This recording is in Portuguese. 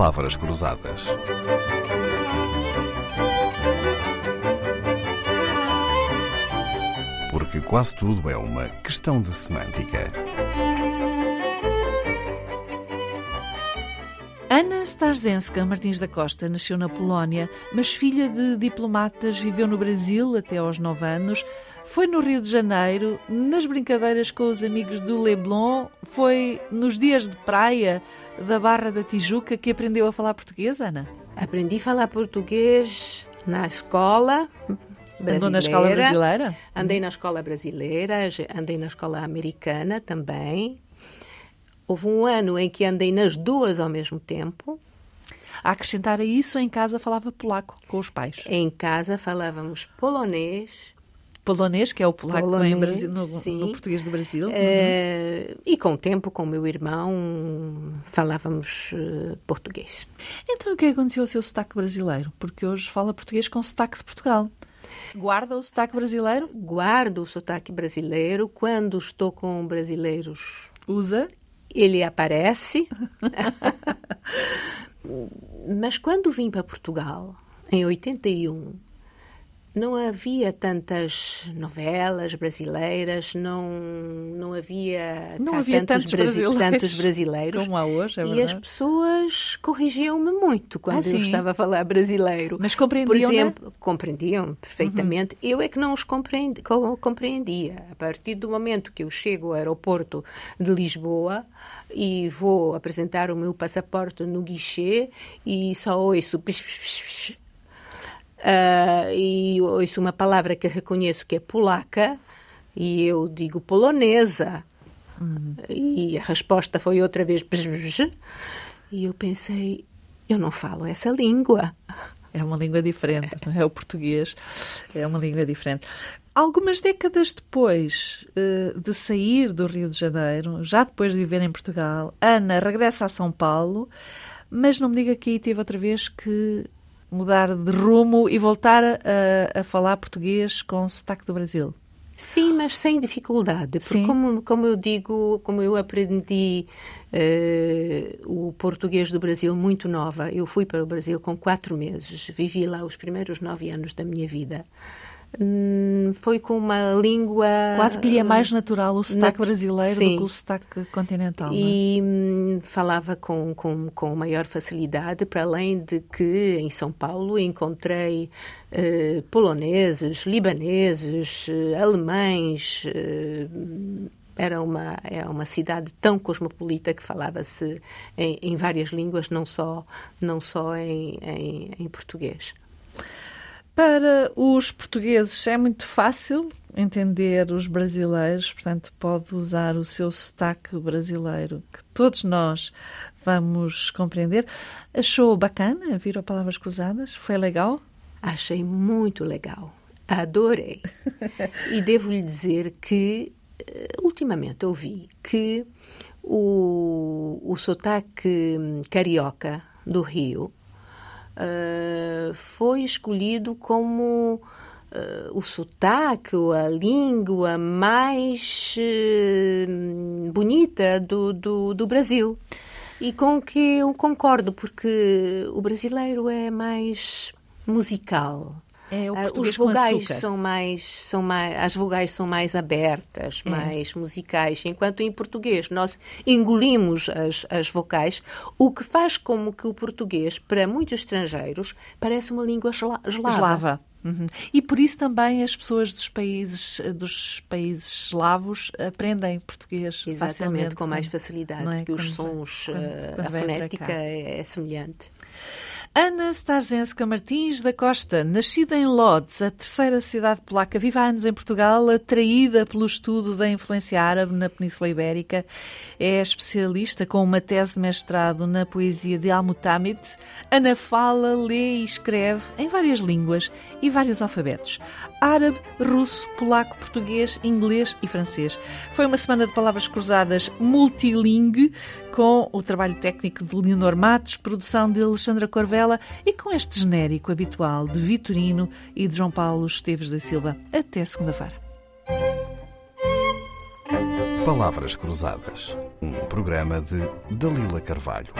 Palavras Cruzadas. Porque quase tudo é uma questão de semântica. Ana Starzenska Martins da Costa nasceu na Polónia, mas filha de diplomatas, viveu no Brasil até aos 9 anos, foi no Rio de Janeiro, nas brincadeiras com os amigos do Leblon, foi nos dias de praia da Barra da Tijuca que aprendeu a falar português, Ana? Aprendi a falar português na escola brasileira. Andou na escola brasileira? Andei na escola brasileira, andei na escola americana também. Houve um ano em que andei nas duas ao mesmo tempo. A acrescentar a isso, em casa falava polaco com os pais. Em casa falávamos polonês. Polonês, que é o polaco Polonês, em Brasil, no, no português do Brasil. Uhum. Eh, e com o tempo, com o meu irmão, falávamos eh, português. Então o que aconteceu ao seu sotaque brasileiro? Porque hoje fala português com sotaque de Portugal. Guarda o sotaque brasileiro? Guardo o sotaque brasileiro quando estou com brasileiros Usa? ele aparece. Mas quando vim para Portugal, em 81, não havia tantas novelas brasileiras, não, não havia Não havia tantos brasileiros tantos brasileiros. Como há hoje, é e as verdade. pessoas corrigiam-me muito quando Ah, eu estava a falar brasileiro. Mas Por compreendiam, né? exemplo, compreendiam perfeitamente. Eu é que não os compreendi- co- compreendia. A partir do momento que eu chego ao aeroporto de Lisboa e vou apresentar o meu passaporte no guichê e só ouço psh, psh, psh, Ah, e ouço uma palavra que reconheço que é polaca e eu digo polonesa. E a resposta foi outra vez e eu pensei, eu não falo essa língua. É uma língua diferente, não é? O português é uma língua diferente. Algumas décadas depois eh, de sair do Rio de Janeiro, já depois de viver em Portugal, Ana regressa a São Paulo, mas não me diga que aí teve outra vez que mudar de rumo e voltar a, a falar português com sotaque do Brasil. Sim, mas sem dificuldade, porque Sim. como, como eu digo, como eu aprendi eh, o português do Brasil muito nova, eu fui para o Brasil com quatro meses, vivi lá os primeiros nove anos da minha vida. Hum, foi com uma língua Quase que lhe é mais natural o sotaque nat- brasileiro sim. do que o sotaque continental. é? e hum, falava com, com, com maior facilidade, para além de que em São Paulo encontrei eh, poloneses, libaneses, eh, alemães. eh, era uma, é uma cidade tão cosmopolita que falava-se em, em várias línguas, não só, não só em, em, em português. Para os portugueses é muito fácil entender os brasileiros, portanto, pode usar o seu sotaque brasileiro, que todos nós vamos compreender. Achou bacana vir ao Palavras Cruzadas? Foi legal? Achei muito legal. Adorei. e devo lhe dizer que, eh, ultimamente, eu vi que o, o sotaque carioca do Rio eh, foi escolhido como eh, o sotaque, a língua mais eh, bonita do, do, do Brasil. E com que eu concordo, porque o brasileiro é mais musical. É o português Os com vogais são mais, são mais, as vogais são mais abertas, É. mais musicais, enquanto em português nós engolimos as, as vocais, o que faz como que o português, para muitos estrangeiros, parece uma língua esla- eslava. Eslava. Uhum. E por isso também as pessoas dos países, dos países eslavos aprendem português Exatamente, facilmente. com mais quando- facilidade, é? que os Quando sons, quando- eh, quando a fonética é, é semelhante. Ana Starzenska Martins da Costa, nascida em Lodz, a terceira cidade polaca, vive há anos em Portugal, atraída pelo estudo da influência árabe na Península Ibérica. É especialista com uma tese de mestrado na poesia de Al-Mutamid. Ana fala, lê e escreve em várias línguas e vários alfabetos. Árabe, russo, polaco, português, inglês e francês. Foi uma semana de palavras cruzadas multilingue, com o trabalho técnico de Leonor Matos, produção de Alexandra Corvella e com este genérico habitual de Vitorino e de João Paulo Esteves da Silva. Até segunda-feira. Palavras Cruzadas, um programa de Dalila Carvalho.